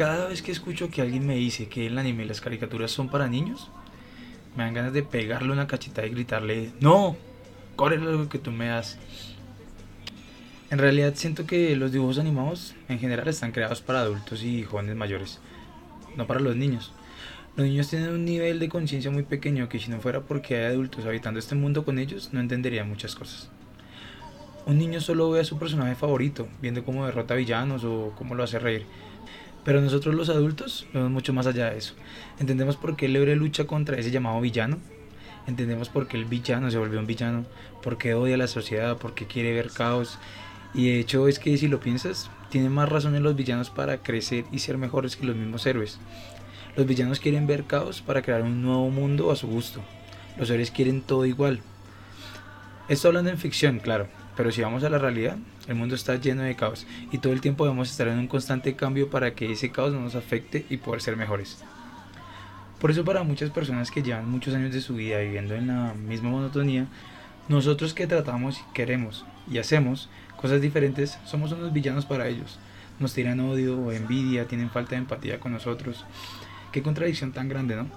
cada vez que escucho que alguien me dice que el anime y las caricaturas son para niños, me dan ganas de pegarle una cachita y gritarle, no, corre lo que tú me das. En realidad siento que los dibujos animados en general están creados para adultos y jóvenes mayores, no para los niños. Los niños tienen un nivel de conciencia muy pequeño que si no fuera porque hay adultos habitando este mundo con ellos, no entenderían muchas cosas. Un niño solo ve a su personaje favorito, viendo cómo derrota villanos o cómo lo hace reír. Pero nosotros los adultos vemos mucho más allá de eso. Entendemos por qué Lebre lucha contra ese llamado villano. Entendemos por qué el villano se volvió un villano, por qué odia a la sociedad, por qué quiere ver caos. Y de hecho es que si lo piensas, tienen más razones los villanos para crecer y ser mejores que los mismos héroes. Los villanos quieren ver caos para crear un nuevo mundo a su gusto. Los héroes quieren todo igual. Esto hablando en ficción, claro, pero si vamos a la realidad, el mundo está lleno de caos y todo el tiempo debemos estar en un constante cambio para que ese caos no nos afecte y poder ser mejores. Por eso para muchas personas que llevan muchos años de su vida viviendo en la misma monotonía, nosotros que tratamos queremos y hacemos cosas diferentes, somos unos villanos para ellos. Nos tiran odio o envidia, tienen falta de empatía con nosotros. Qué contradicción tan grande, ¿no?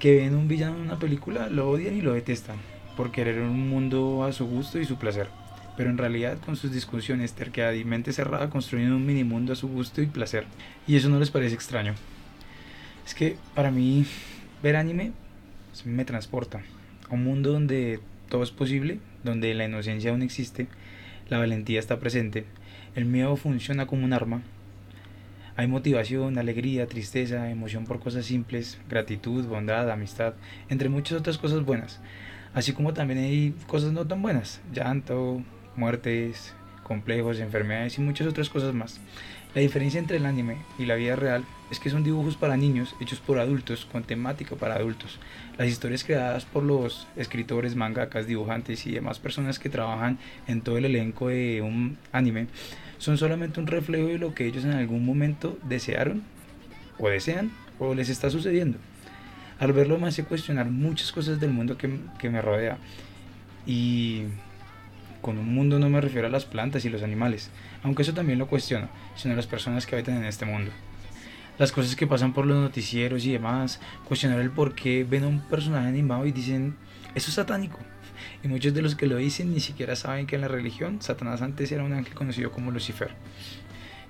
Que ven un villano en una película, lo odian y lo detestan por querer un mundo a su gusto y su placer, pero en realidad con sus discusiones, terquedad y mente cerrada construyen un mini mundo a su gusto y placer. Y eso no les parece extraño. Es que para mí ver anime me transporta a un mundo donde todo es posible, donde la inocencia aún existe, la valentía está presente, el miedo funciona como un arma. Hay motivación, alegría, tristeza, emoción por cosas simples, gratitud, bondad, amistad, entre muchas otras cosas buenas. Así como también hay cosas no tan buenas, llanto, muertes, complejos, enfermedades y muchas otras cosas más. La diferencia entre el anime y la vida real es que son dibujos para niños hechos por adultos con temática para adultos. Las historias creadas por los escritores, mangakas, dibujantes y demás personas que trabajan en todo el elenco de un anime son solamente un reflejo de lo que ellos en algún momento desearon o desean o les está sucediendo al verlo me hace cuestionar muchas cosas del mundo que, que me rodea. Y con un mundo no me refiero a las plantas y los animales, aunque eso también lo cuestiono, sino a las personas que habitan en este mundo. Las cosas que pasan por los noticieros y demás, cuestionar el por qué ven a un personaje animado y dicen, eso es satánico. Y muchos de los que lo dicen ni siquiera saben que en la religión Satanás antes era un ángel conocido como Lucifer.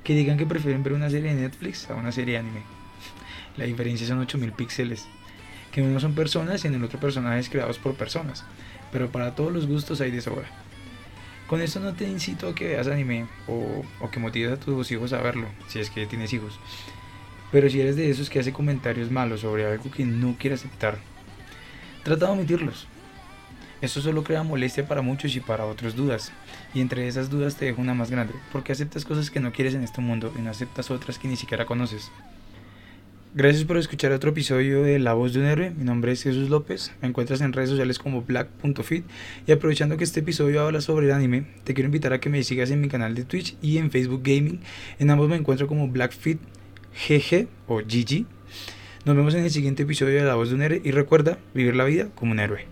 Que digan que prefieren ver una serie de Netflix a una serie de anime. La diferencia son 8000 píxeles que uno son personas y en el otro personajes creados por personas, pero para todos los gustos hay de sobra. Con esto no te incito a que veas anime o, o que motives a tus hijos a verlo, si es que tienes hijos. Pero si eres de esos que hace comentarios malos sobre algo que no quiere aceptar, trata de omitirlos. Esto solo crea molestia para muchos y para otros dudas. Y entre esas dudas te dejo una más grande, porque aceptas cosas que no quieres en este mundo y no aceptas otras que ni siquiera conoces. Gracias por escuchar otro episodio de La Voz de un Héroe. Mi nombre es Jesús López. Me encuentras en redes sociales como black.fit. Y aprovechando que este episodio habla sobre el anime, te quiero invitar a que me sigas en mi canal de Twitch y en Facebook Gaming. En ambos me encuentro como Blackfit GG o GG. Nos vemos en el siguiente episodio de La Voz de un Héroe. Y recuerda vivir la vida como un héroe.